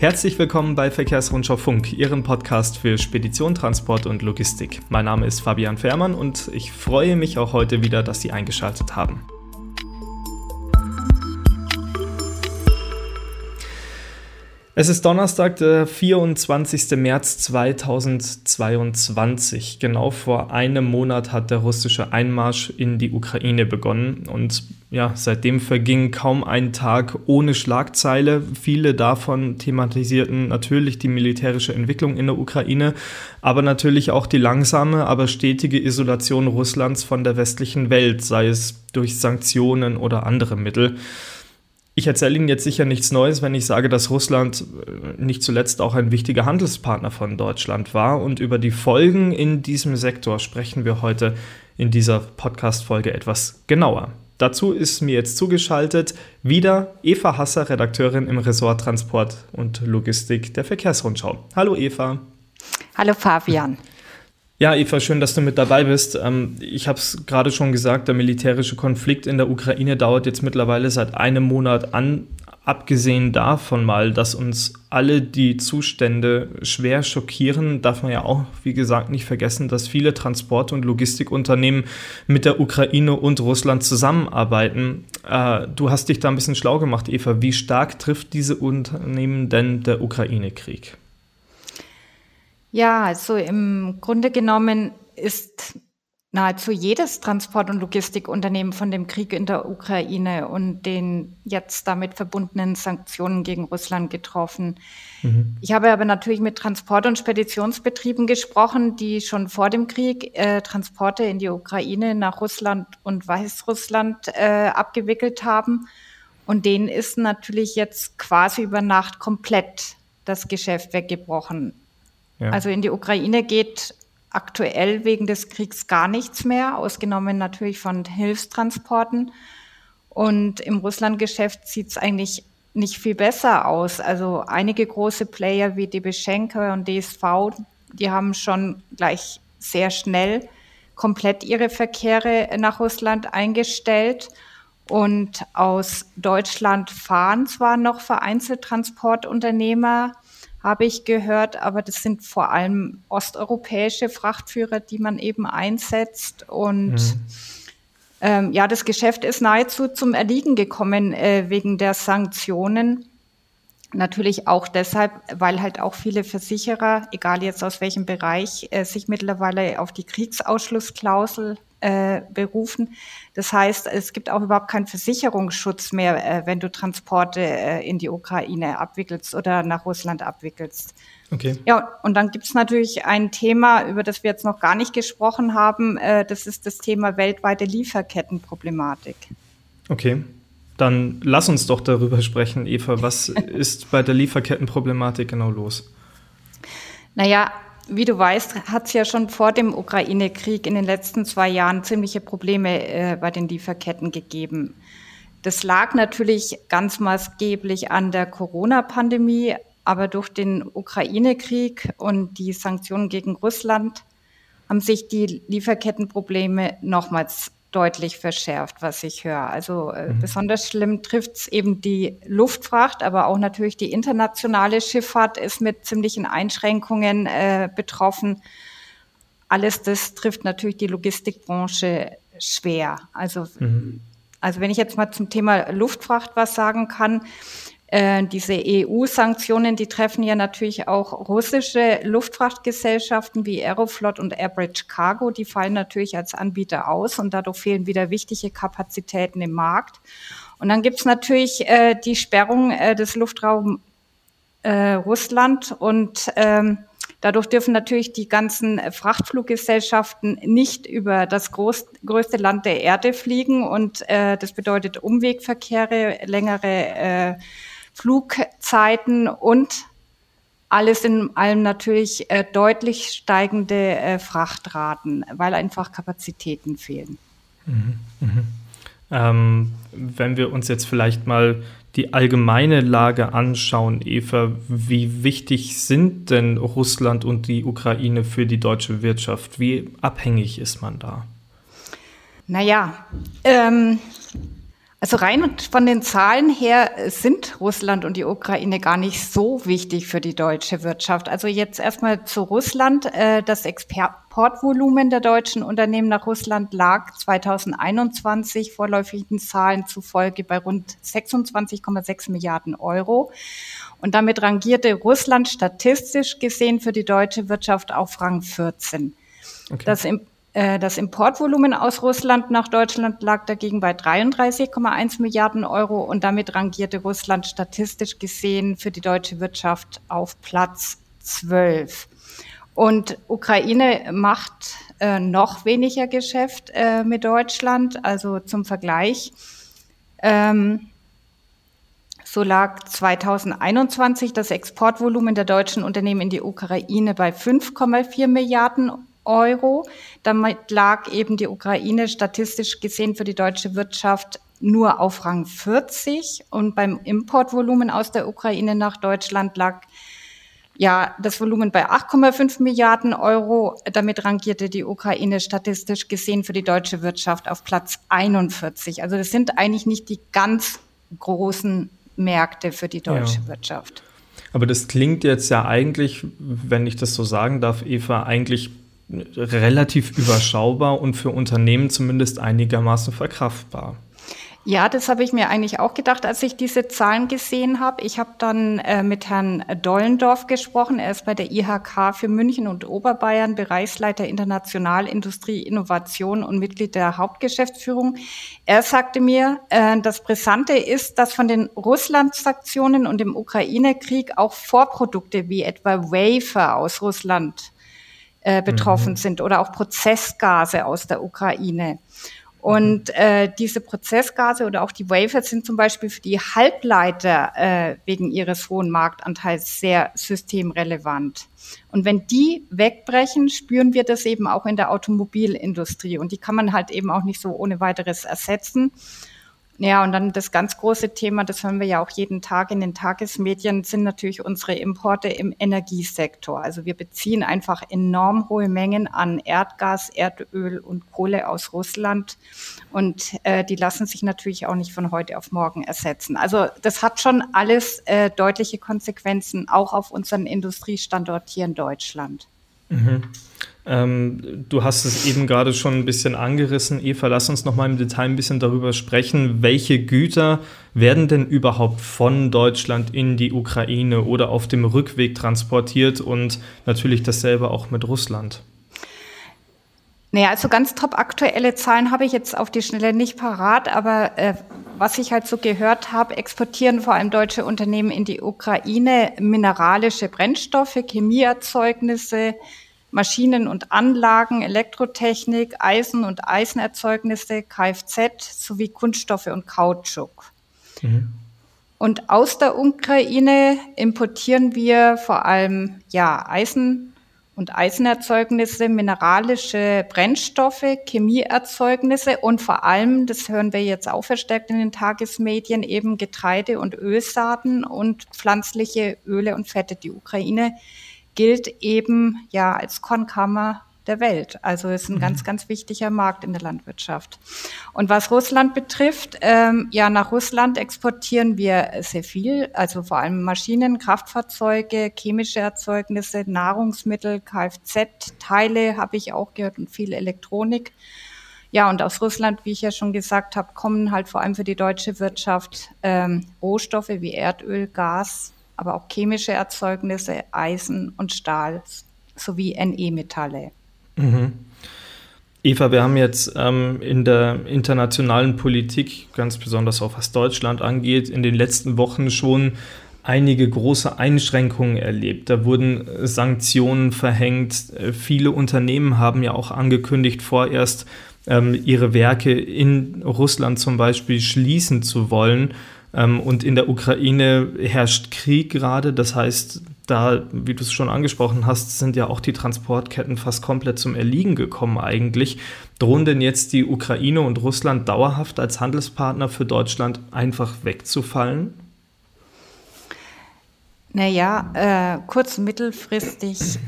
Herzlich willkommen bei Verkehrsrundschau Funk, Ihrem Podcast für Spedition, Transport und Logistik. Mein Name ist Fabian Fährmann und ich freue mich auch heute wieder, dass Sie eingeschaltet haben. Es ist Donnerstag, der 24. März 2022. Genau vor einem Monat hat der russische Einmarsch in die Ukraine begonnen und ja, seitdem verging kaum ein Tag ohne Schlagzeile. Viele davon thematisierten natürlich die militärische Entwicklung in der Ukraine, aber natürlich auch die langsame, aber stetige Isolation Russlands von der westlichen Welt, sei es durch Sanktionen oder andere Mittel. Ich erzähle Ihnen jetzt sicher nichts Neues, wenn ich sage, dass Russland äh, nicht zuletzt auch ein wichtiger Handelspartner von Deutschland war. Und über die Folgen in diesem Sektor sprechen wir heute in dieser Podcast-Folge etwas genauer. Dazu ist mir jetzt zugeschaltet wieder Eva Hasser, Redakteurin im Ressort Transport und Logistik der Verkehrsrundschau. Hallo Eva. Hallo Fabian. Ja, Eva, schön, dass du mit dabei bist. Ähm, ich habe es gerade schon gesagt, der militärische Konflikt in der Ukraine dauert jetzt mittlerweile seit einem Monat an. Abgesehen davon mal, dass uns alle die Zustände schwer schockieren, darf man ja auch, wie gesagt, nicht vergessen, dass viele Transport- und Logistikunternehmen mit der Ukraine und Russland zusammenarbeiten. Äh, du hast dich da ein bisschen schlau gemacht, Eva. Wie stark trifft diese Unternehmen denn der Ukraine-Krieg? Ja, also im Grunde genommen ist nahezu jedes Transport- und Logistikunternehmen von dem Krieg in der Ukraine und den jetzt damit verbundenen Sanktionen gegen Russland getroffen. Mhm. Ich habe aber natürlich mit Transport- und Speditionsbetrieben gesprochen, die schon vor dem Krieg äh, Transporte in die Ukraine, nach Russland und Weißrussland äh, abgewickelt haben. Und denen ist natürlich jetzt quasi über Nacht komplett das Geschäft weggebrochen. Also in die Ukraine geht aktuell wegen des Kriegs gar nichts mehr, ausgenommen natürlich von Hilfstransporten. Und im Russlandgeschäft sieht es eigentlich nicht viel besser aus. Also einige große Player wie DB Schenker und DSV, die haben schon gleich sehr schnell komplett ihre Verkehre nach Russland eingestellt. Und aus Deutschland fahren zwar noch vereinzelt Transportunternehmer, habe ich gehört, aber das sind vor allem osteuropäische Frachtführer, die man eben einsetzt. Und mhm. ähm, ja, das Geschäft ist nahezu zum Erliegen gekommen äh, wegen der Sanktionen. Natürlich auch deshalb, weil halt auch viele Versicherer, egal jetzt aus welchem Bereich, äh, sich mittlerweile auf die Kriegsausschlussklausel äh, berufen. Das heißt, es gibt auch überhaupt keinen Versicherungsschutz mehr, äh, wenn du Transporte äh, in die Ukraine abwickelst oder nach Russland abwickelst. Okay. Ja, und dann gibt es natürlich ein Thema, über das wir jetzt noch gar nicht gesprochen haben. Äh, das ist das Thema weltweite Lieferkettenproblematik. Okay. Dann lass uns doch darüber sprechen, Eva. Was ist bei der Lieferkettenproblematik genau los? Naja, wie du weißt, hat es ja schon vor dem Ukraine-Krieg in den letzten zwei Jahren ziemliche Probleme äh, bei den Lieferketten gegeben. Das lag natürlich ganz maßgeblich an der Corona-Pandemie, aber durch den Ukraine-Krieg und die Sanktionen gegen Russland haben sich die Lieferkettenprobleme nochmals deutlich verschärft, was ich höre. Also äh, mhm. besonders schlimm trifft es eben die Luftfracht, aber auch natürlich die internationale Schifffahrt ist mit ziemlichen Einschränkungen äh, betroffen. Alles das trifft natürlich die Logistikbranche schwer. Also, mhm. also wenn ich jetzt mal zum Thema Luftfracht was sagen kann, äh, diese EU-Sanktionen, die treffen ja natürlich auch russische Luftfrachtgesellschaften wie Aeroflot und Airbridge Cargo. Die fallen natürlich als Anbieter aus und dadurch fehlen wieder wichtige Kapazitäten im Markt. Und dann gibt's natürlich äh, die Sperrung äh, des Luftraums äh, Russland und ähm, Dadurch dürfen natürlich die ganzen Frachtfluggesellschaften nicht über das groß, größte Land der Erde fliegen und äh, das bedeutet Umwegverkehre, längere äh, Flugzeiten und alles in allem natürlich äh, deutlich steigende äh, Frachtraten, weil einfach Kapazitäten fehlen. Mhm, mh. ähm, wenn wir uns jetzt vielleicht mal die allgemeine Lage anschauen, Eva, wie wichtig sind denn Russland und die Ukraine für die deutsche Wirtschaft? Wie abhängig ist man da? Naja, ähm, Also rein von den Zahlen her sind Russland und die Ukraine gar nicht so wichtig für die deutsche Wirtschaft. Also jetzt erstmal zu Russland. Äh, das Exportvolumen der deutschen Unternehmen nach Russland lag 2021 vorläufigen Zahlen zufolge bei rund 26,6 Milliarden Euro. Und damit rangierte Russland statistisch gesehen für die deutsche Wirtschaft auf Rang 14. Okay. Das das Importvolumen aus Russland nach Deutschland lag dagegen bei 33,1 Milliarden Euro und damit rangierte Russland statistisch gesehen für die deutsche Wirtschaft auf Platz 12. Und Ukraine macht äh, noch weniger Geschäft äh, mit Deutschland, also zum Vergleich. Ähm, so lag 2021 das Exportvolumen der deutschen Unternehmen in die Ukraine bei 5,4 Milliarden Euro. Damit lag eben die Ukraine statistisch gesehen für die deutsche Wirtschaft nur auf Rang 40 und beim Importvolumen aus der Ukraine nach Deutschland lag ja das Volumen bei 8,5 Milliarden Euro. Damit rangierte die Ukraine statistisch gesehen für die deutsche Wirtschaft auf Platz 41. Also das sind eigentlich nicht die ganz großen Märkte für die deutsche ja. Wirtschaft. Aber das klingt jetzt ja eigentlich, wenn ich das so sagen darf, Eva, eigentlich relativ überschaubar und für Unternehmen zumindest einigermaßen verkraftbar. Ja, das habe ich mir eigentlich auch gedacht, als ich diese Zahlen gesehen habe. Ich habe dann äh, mit Herrn Dollendorf gesprochen. Er ist bei der IHK für München und Oberbayern Bereichsleiter International Industrie Innovation und Mitglied der Hauptgeschäftsführung. Er sagte mir, äh, das Brisante ist, dass von den Russland-Sanktionen und dem Ukraine-Krieg auch Vorprodukte wie etwa Wafer aus Russland äh, betroffen mhm. sind oder auch Prozessgase aus der Ukraine. Und mhm. äh, diese Prozessgase oder auch die Wafer sind zum Beispiel für die Halbleiter äh, wegen ihres hohen Marktanteils sehr systemrelevant. Und wenn die wegbrechen, spüren wir das eben auch in der Automobilindustrie. Und die kann man halt eben auch nicht so ohne weiteres ersetzen. Ja, und dann das ganz große Thema, das hören wir ja auch jeden Tag in den Tagesmedien, sind natürlich unsere Importe im Energiesektor. Also wir beziehen einfach enorm hohe Mengen an Erdgas, Erdöl und Kohle aus Russland. Und äh, die lassen sich natürlich auch nicht von heute auf morgen ersetzen. Also das hat schon alles äh, deutliche Konsequenzen, auch auf unseren Industriestandort hier in Deutschland. Mhm. Ähm, du hast es eben gerade schon ein bisschen angerissen. Eva, lass uns noch mal im Detail ein bisschen darüber sprechen. Welche Güter werden denn überhaupt von Deutschland in die Ukraine oder auf dem Rückweg transportiert und natürlich dasselbe auch mit Russland? Naja, also ganz top aktuelle Zahlen habe ich jetzt auf die Schnelle nicht parat, aber äh, was ich halt so gehört habe, exportieren vor allem deutsche Unternehmen in die Ukraine mineralische Brennstoffe, Chemieerzeugnisse, Maschinen und Anlagen, Elektrotechnik, Eisen- und Eisenerzeugnisse, Kfz sowie Kunststoffe und Kautschuk. Mhm. Und aus der Ukraine importieren wir vor allem ja, Eisen und Eisenerzeugnisse, mineralische Brennstoffe, Chemieerzeugnisse und vor allem, das hören wir jetzt auch verstärkt in den Tagesmedien, eben Getreide und Ölsaaten und pflanzliche Öle und Fette. Die Ukraine gilt eben ja als Kornkammer der Welt. Also ist ein mhm. ganz, ganz wichtiger Markt in der Landwirtschaft. Und was Russland betrifft, ähm, ja, nach Russland exportieren wir sehr viel, also vor allem Maschinen, Kraftfahrzeuge, chemische Erzeugnisse, Nahrungsmittel, Kfz, Teile habe ich auch gehört und viel Elektronik. Ja, und aus Russland, wie ich ja schon gesagt habe, kommen halt vor allem für die deutsche Wirtschaft ähm, Rohstoffe wie Erdöl, Gas, aber auch chemische Erzeugnisse, Eisen und Stahl sowie NE-Metalle. Mhm. Eva, wir haben jetzt ähm, in der internationalen Politik, ganz besonders auch was Deutschland angeht, in den letzten Wochen schon einige große Einschränkungen erlebt. Da wurden Sanktionen verhängt. Viele Unternehmen haben ja auch angekündigt, vorerst ähm, ihre Werke in Russland zum Beispiel schließen zu wollen. Ähm, und in der Ukraine herrscht Krieg gerade. Das heißt, da, wie du es schon angesprochen hast, sind ja auch die Transportketten fast komplett zum Erliegen gekommen eigentlich. Drohen denn jetzt die Ukraine und Russland dauerhaft als Handelspartner für Deutschland einfach wegzufallen? Naja, äh, kurz- und mittelfristig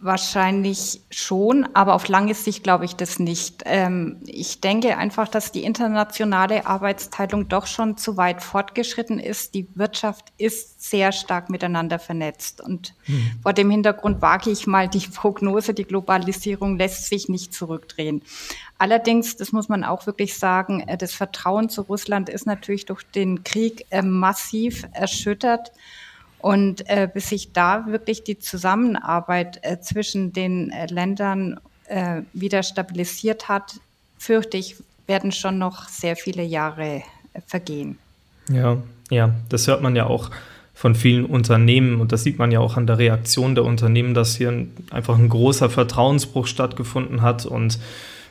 Wahrscheinlich schon, aber auf lange Sicht glaube ich das nicht. Ähm, ich denke einfach, dass die internationale Arbeitsteilung doch schon zu weit fortgeschritten ist. Die Wirtschaft ist sehr stark miteinander vernetzt. Und hm. vor dem Hintergrund wage ich mal die Prognose, die Globalisierung lässt sich nicht zurückdrehen. Allerdings, das muss man auch wirklich sagen, äh, das Vertrauen zu Russland ist natürlich durch den Krieg äh, massiv erschüttert. Und äh, bis sich da wirklich die Zusammenarbeit äh, zwischen den äh, Ländern äh, wieder stabilisiert hat, fürchte ich, werden schon noch sehr viele Jahre äh, vergehen. Ja, ja, das hört man ja auch von vielen Unternehmen und das sieht man ja auch an der Reaktion der Unternehmen, dass hier ein, einfach ein großer Vertrauensbruch stattgefunden hat und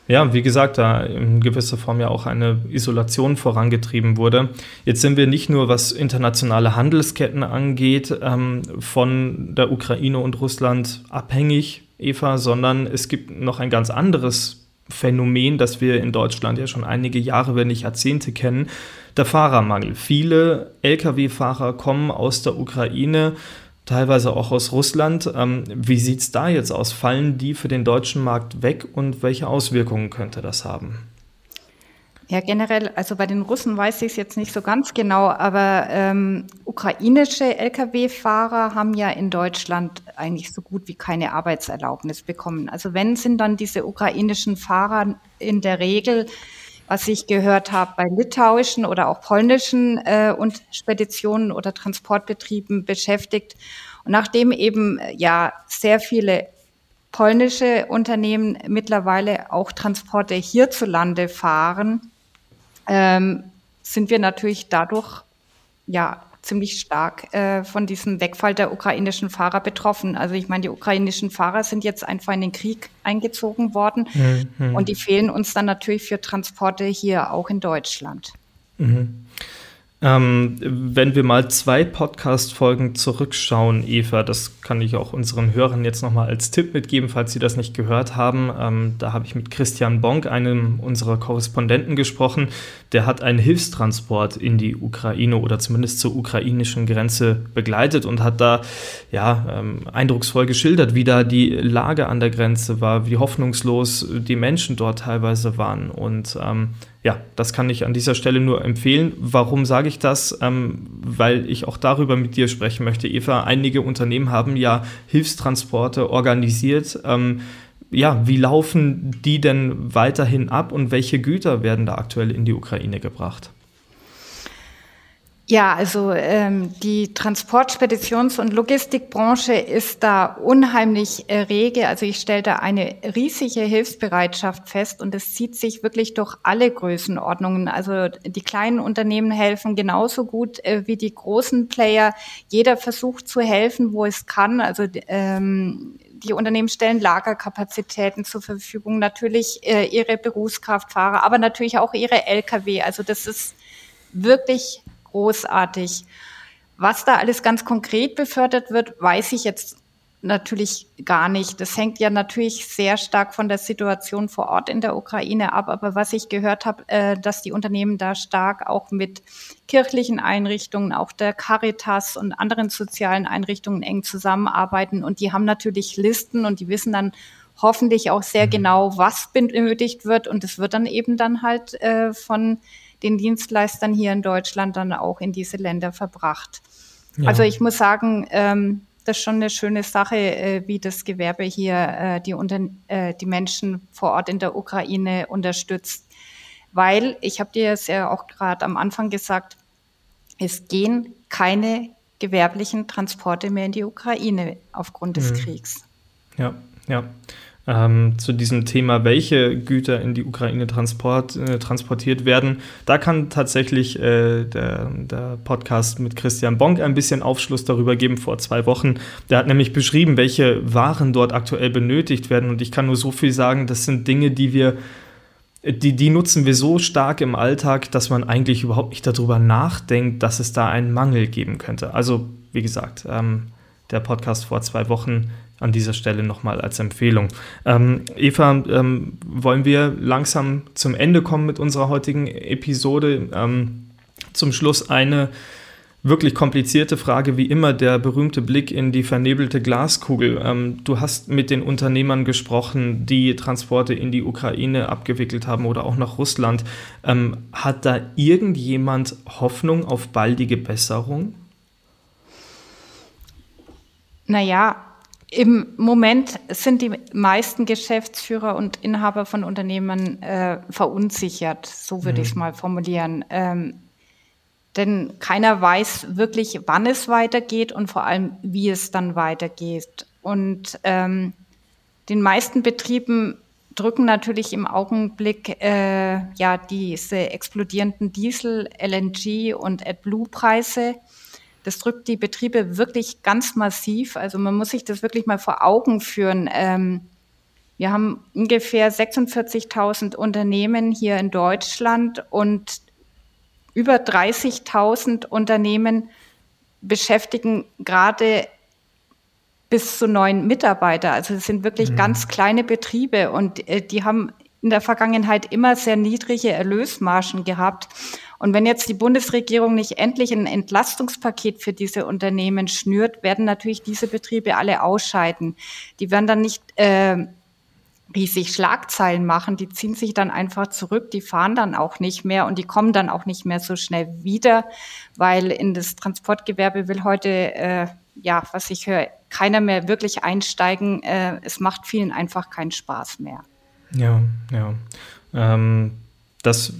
ja, wie gesagt, da in gewisser Form ja auch eine Isolation vorangetrieben wurde. Jetzt sind wir nicht nur, was internationale Handelsketten angeht, ähm, von der Ukraine und Russland abhängig, Eva, sondern es gibt noch ein ganz anderes Phänomen, das wir in Deutschland ja schon einige Jahre, wenn nicht Jahrzehnte kennen, der Fahrermangel. Viele Lkw-Fahrer kommen aus der Ukraine, teilweise auch aus Russland. Ähm, wie sieht es da jetzt aus? Fallen die für den deutschen Markt weg und welche Auswirkungen könnte das haben? Ja, generell, also bei den Russen weiß ich es jetzt nicht so ganz genau, aber ähm, ukrainische Lkw-Fahrer haben ja in Deutschland eigentlich so gut wie keine Arbeitserlaubnis bekommen. Also wenn sind dann diese ukrainischen Fahrer in der Regel was ich gehört habe bei litauischen oder auch polnischen äh, und Speditionen oder Transportbetrieben beschäftigt. Und nachdem eben äh, ja sehr viele polnische Unternehmen mittlerweile auch Transporte hierzulande fahren, ähm, sind wir natürlich dadurch ja ziemlich stark äh, von diesem Wegfall der ukrainischen Fahrer betroffen. Also ich meine, die ukrainischen Fahrer sind jetzt einfach in den Krieg eingezogen worden mhm. und die fehlen uns dann natürlich für Transporte hier auch in Deutschland. Mhm. Ähm, wenn wir mal zwei Podcast-Folgen zurückschauen, Eva, das kann ich auch unseren Hörern jetzt nochmal als Tipp mitgeben, falls sie das nicht gehört haben. Ähm, da habe ich mit Christian Bonk, einem unserer Korrespondenten, gesprochen. Der hat einen Hilfstransport in die Ukraine oder zumindest zur ukrainischen Grenze begleitet und hat da ja ähm, eindrucksvoll geschildert, wie da die Lage an der Grenze war, wie hoffnungslos die Menschen dort teilweise waren. Und ähm, ja, das kann ich an dieser Stelle nur empfehlen. Warum sage ich das? Ähm, weil ich auch darüber mit dir sprechen möchte, Eva. Einige Unternehmen haben ja Hilfstransporte organisiert. Ähm, ja, wie laufen die denn weiterhin ab und welche Güter werden da aktuell in die Ukraine gebracht? Ja, also ähm, die Transport-, und Logistikbranche ist da unheimlich äh, rege. Also ich stelle da eine riesige Hilfsbereitschaft fest und es zieht sich wirklich durch alle Größenordnungen. Also die kleinen Unternehmen helfen genauso gut äh, wie die großen Player. Jeder versucht zu helfen, wo es kann. Also ähm, die Unternehmen stellen Lagerkapazitäten zur Verfügung, natürlich äh, ihre Berufskraftfahrer, aber natürlich auch ihre Lkw. Also das ist wirklich großartig. Was da alles ganz konkret befördert wird, weiß ich jetzt natürlich gar nicht. Das hängt ja natürlich sehr stark von der Situation vor Ort in der Ukraine ab. Aber was ich gehört habe, äh, dass die Unternehmen da stark auch mit kirchlichen Einrichtungen, auch der Caritas und anderen sozialen Einrichtungen eng zusammenarbeiten. Und die haben natürlich Listen und die wissen dann hoffentlich auch sehr mhm. genau, was benötigt wird. Und es wird dann eben dann halt äh, von den Dienstleistern hier in Deutschland dann auch in diese Länder verbracht. Ja. Also ich muss sagen, ähm, das ist schon eine schöne Sache, äh, wie das Gewerbe hier äh, die, äh, die Menschen vor Ort in der Ukraine unterstützt. Weil, ich habe dir es ja auch gerade am Anfang gesagt, es gehen keine gewerblichen Transporte mehr in die Ukraine aufgrund des mhm. Kriegs. Ja, ja ähm, zu diesem Thema, welche Güter in die Ukraine transport, äh, transportiert werden. Da kann tatsächlich äh, der, der, Podcast mit Christian Bonk ein bisschen Aufschluss darüber geben vor zwei Wochen. Der hat nämlich beschrieben, welche Waren dort aktuell benötigt werden. Und ich kann nur so viel sagen, das sind Dinge, die wir die, die nutzen wir so stark im Alltag, dass man eigentlich überhaupt nicht darüber nachdenkt, dass es da einen Mangel geben könnte. Also, wie gesagt, ähm, der Podcast vor zwei Wochen an dieser Stelle nochmal als Empfehlung. Ähm, Eva, ähm, wollen wir langsam zum Ende kommen mit unserer heutigen Episode? Ähm, zum Schluss eine wirklich komplizierte Frage, wie immer der berühmte Blick in die vernebelte Glaskugel. Ähm, du hast mit den Unternehmern gesprochen, die Transporte in die Ukraine abgewickelt haben oder auch nach Russland. Ähm, hat da irgendjemand Hoffnung auf baldige Besserung? Naja, im Moment sind die meisten Geschäftsführer und Inhaber von Unternehmen äh, verunsichert, so würde mhm. ich es mal formulieren. Ähm, denn keiner weiß wirklich, wann es weitergeht und vor allem, wie es dann weitergeht. Und ähm, den meisten Betrieben drücken natürlich im Augenblick äh, ja diese explodierenden Diesel, LNG und AdBlue-Preise. Das drückt die Betriebe wirklich ganz massiv. Also man muss sich das wirklich mal vor Augen führen. Ähm, wir haben ungefähr 46.000 Unternehmen hier in Deutschland und über 30.000 Unternehmen beschäftigen gerade bis zu neun Mitarbeiter. Also es sind wirklich mhm. ganz kleine Betriebe und äh, die haben in der Vergangenheit immer sehr niedrige Erlösmargen gehabt. Und wenn jetzt die Bundesregierung nicht endlich ein Entlastungspaket für diese Unternehmen schnürt, werden natürlich diese Betriebe alle ausscheiden. Die werden dann nicht äh, riesig Schlagzeilen machen, die ziehen sich dann einfach zurück, die fahren dann auch nicht mehr und die kommen dann auch nicht mehr so schnell wieder, weil in das Transportgewerbe will heute, äh, ja, was ich höre, keiner mehr wirklich einsteigen. Äh, es macht vielen einfach keinen Spaß mehr. Ja, ja. Ähm, das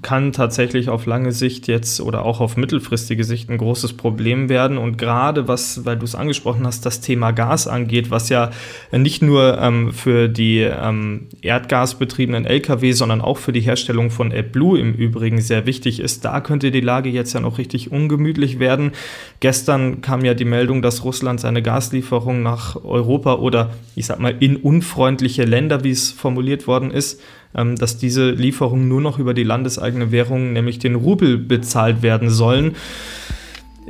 kann tatsächlich auf lange Sicht jetzt oder auch auf mittelfristige Sicht ein großes Problem werden. Und gerade was, weil du es angesprochen hast, das Thema Gas angeht, was ja nicht nur ähm, für die ähm, erdgasbetriebenen Lkw, sondern auch für die Herstellung von AdBlue im Übrigen sehr wichtig ist, da könnte die Lage jetzt ja noch richtig ungemütlich werden. Gestern kam ja die Meldung, dass Russland seine Gaslieferung nach Europa oder ich sag mal in unfreundliche Länder, wie es formuliert worden ist, dass diese Lieferungen nur noch über die landeseigene Währung, nämlich den Rubel, bezahlt werden sollen.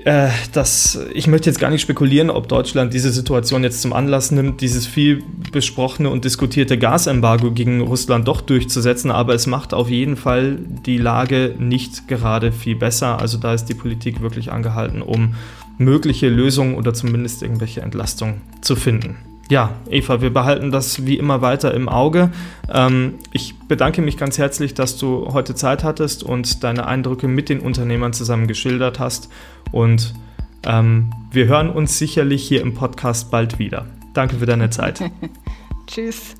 Äh, das, ich möchte jetzt gar nicht spekulieren, ob Deutschland diese Situation jetzt zum Anlass nimmt, dieses viel besprochene und diskutierte Gasembargo gegen Russland doch durchzusetzen, aber es macht auf jeden Fall die Lage nicht gerade viel besser. Also da ist die Politik wirklich angehalten, um mögliche Lösungen oder zumindest irgendwelche Entlastungen zu finden. Ja, Eva, wir behalten das wie immer weiter im Auge. Ähm, ich bedanke mich ganz herzlich, dass du heute Zeit hattest und deine Eindrücke mit den Unternehmern zusammen geschildert hast. Und ähm, wir hören uns sicherlich hier im Podcast bald wieder. Danke für deine Zeit. Tschüss.